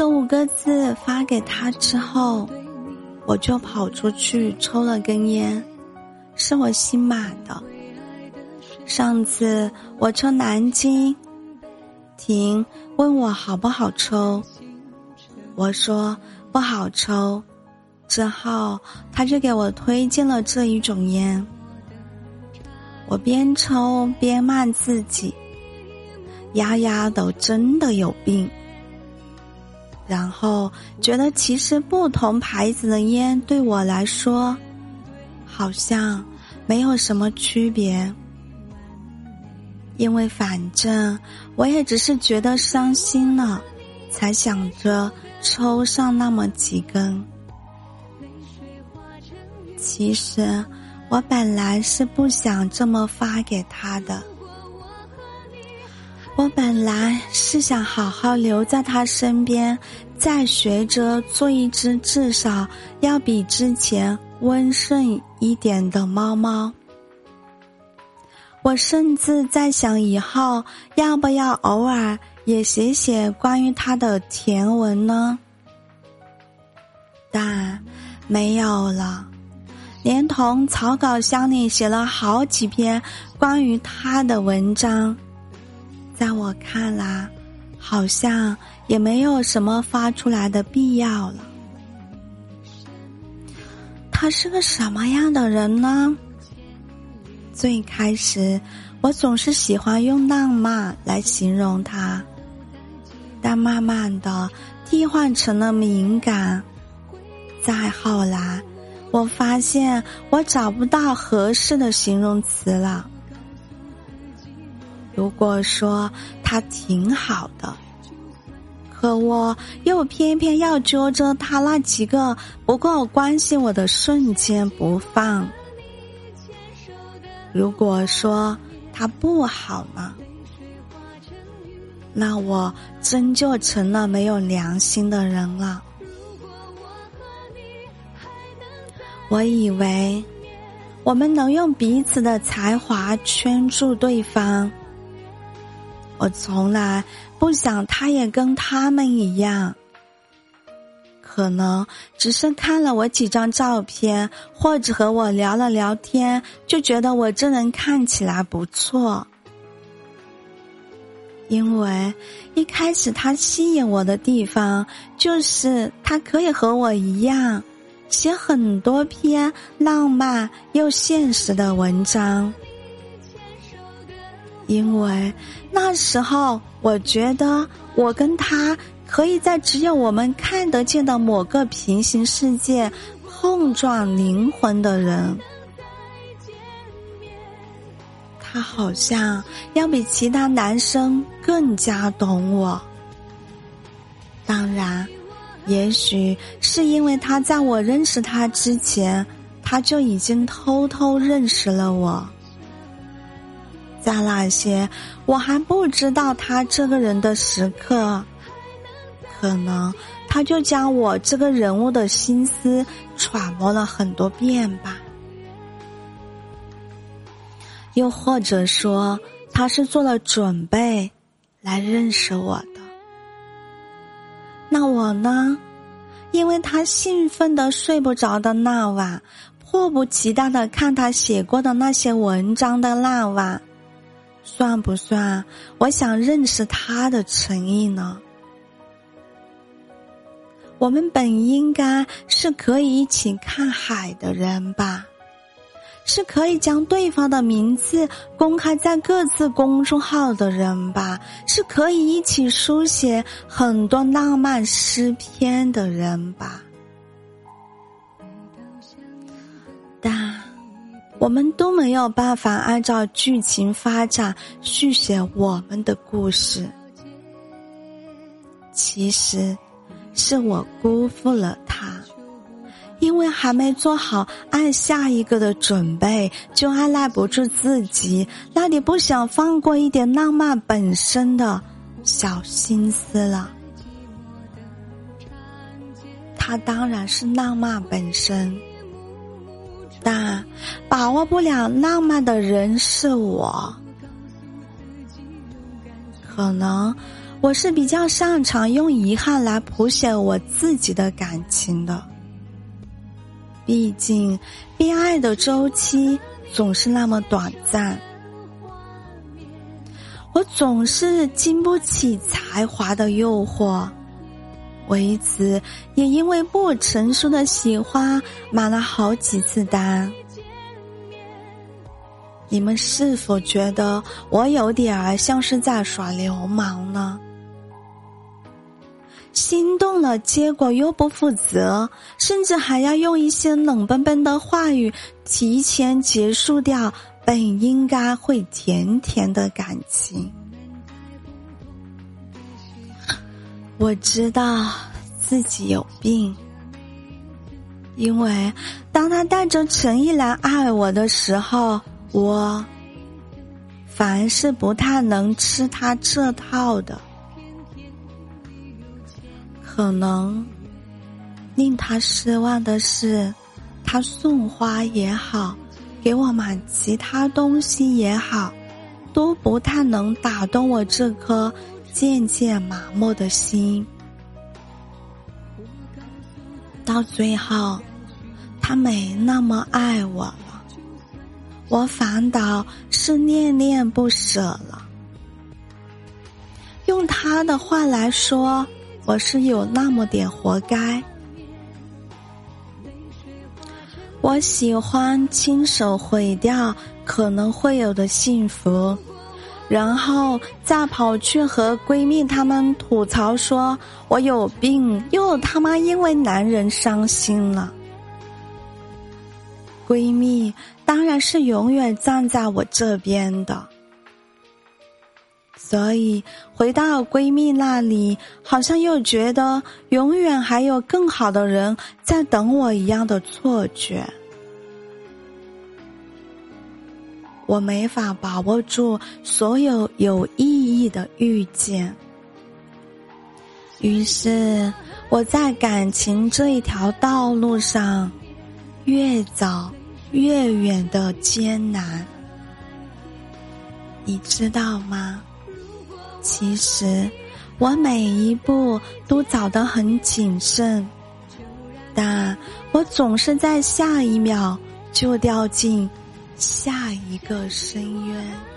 这五个字发给他之后，我就跑出去抽了根烟，是我新买的。上次我抽南京，婷问我好不好抽，我说不好抽，之后他就给我推荐了这一种烟。我边抽边骂自己，丫丫都真的有病。然后觉得其实不同牌子的烟对我来说，好像没有什么区别，因为反正我也只是觉得伤心了，才想着抽上那么几根。其实我本来是不想这么发给他的。我本来是想好好留在他身边，再学着做一只至少要比之前温顺一点的猫猫。我甚至在想，以后要不要偶尔也写写关于他的甜文呢？但没有了，连同草稿箱里写了好几篇关于他的文章。在我看来，好像也没有什么发出来的必要了。他是个什么样的人呢？最开始，我总是喜欢用浪漫来形容他，但慢慢的替换成了敏感。再后来，我发现我找不到合适的形容词了。如果说他挺好的，可我又偏偏要揪着他那几个不够关心我的瞬间不放。如果说他不好呢，那我真就成了没有良心的人了。我以为我们能用彼此的才华圈住对方。我从来不想他也跟他们一样，可能只是看了我几张照片，或者和我聊了聊天，就觉得我这人看起来不错。因为一开始他吸引我的地方，就是他可以和我一样，写很多篇浪漫又现实的文章。因为那时候，我觉得我跟他可以在只有我们看得见的某个平行世界碰撞灵魂的人，他好像要比其他男生更加懂我。当然，也许是因为他在我认识他之前，他就已经偷偷认识了我。在那些我还不知道他这个人的时刻，可能他就将我这个人物的心思揣摩了很多遍吧。又或者说，他是做了准备来认识我的。那我呢？因为他兴奋的睡不着的那晚，迫不及待的看他写过的那些文章的那晚。算不算我想认识他的诚意呢？我们本应该是可以一起看海的人吧，是可以将对方的名字公开在各自公众号的人吧，是可以一起书写很多浪漫诗篇的人吧。我们都没有办法按照剧情发展续写我们的故事。其实，是我辜负了他，因为还没做好爱下一个的准备，就按耐不住自己那里不想放过一点浪漫本身的小心思了。他当然是浪漫本身。但把握不了浪漫的人是我，可能我是比较擅长用遗憾来谱写我自己的感情的。毕竟，恋爱的周期总是那么短暂。我总是经不起才华的诱惑，为此也因为不成熟的喜欢买了好几次单。你们是否觉得我有点儿像是在耍流氓呢？心动了，结果又不负责，甚至还要用一些冷冰冰的话语提前结束掉本应该会甜甜的感情。我知道自己有病，因为当他带着诚意来爱我的时候，我反而是不太能吃他这套的。可能令他失望的是，他送花也好，给我买其他东西也好，都不太能打动我这颗。渐渐麻木的心，到最后，他没那么爱我了，我反倒是恋恋不舍了。用他的话来说，我是有那么点活该。我喜欢亲手毁掉可能会有的幸福。然后再跑去和闺蜜她们吐槽说：“我有病，又他妈因为男人伤心了。”闺蜜当然是永远站在我这边的，所以回到闺蜜那里，好像又觉得永远还有更好的人在等我一样的错觉。我没法把握住所有有意义的遇见，于是我在感情这一条道路上越走越远的艰难。你知道吗？其实我每一步都走得很谨慎，但我总是在下一秒就掉进。下一个深渊。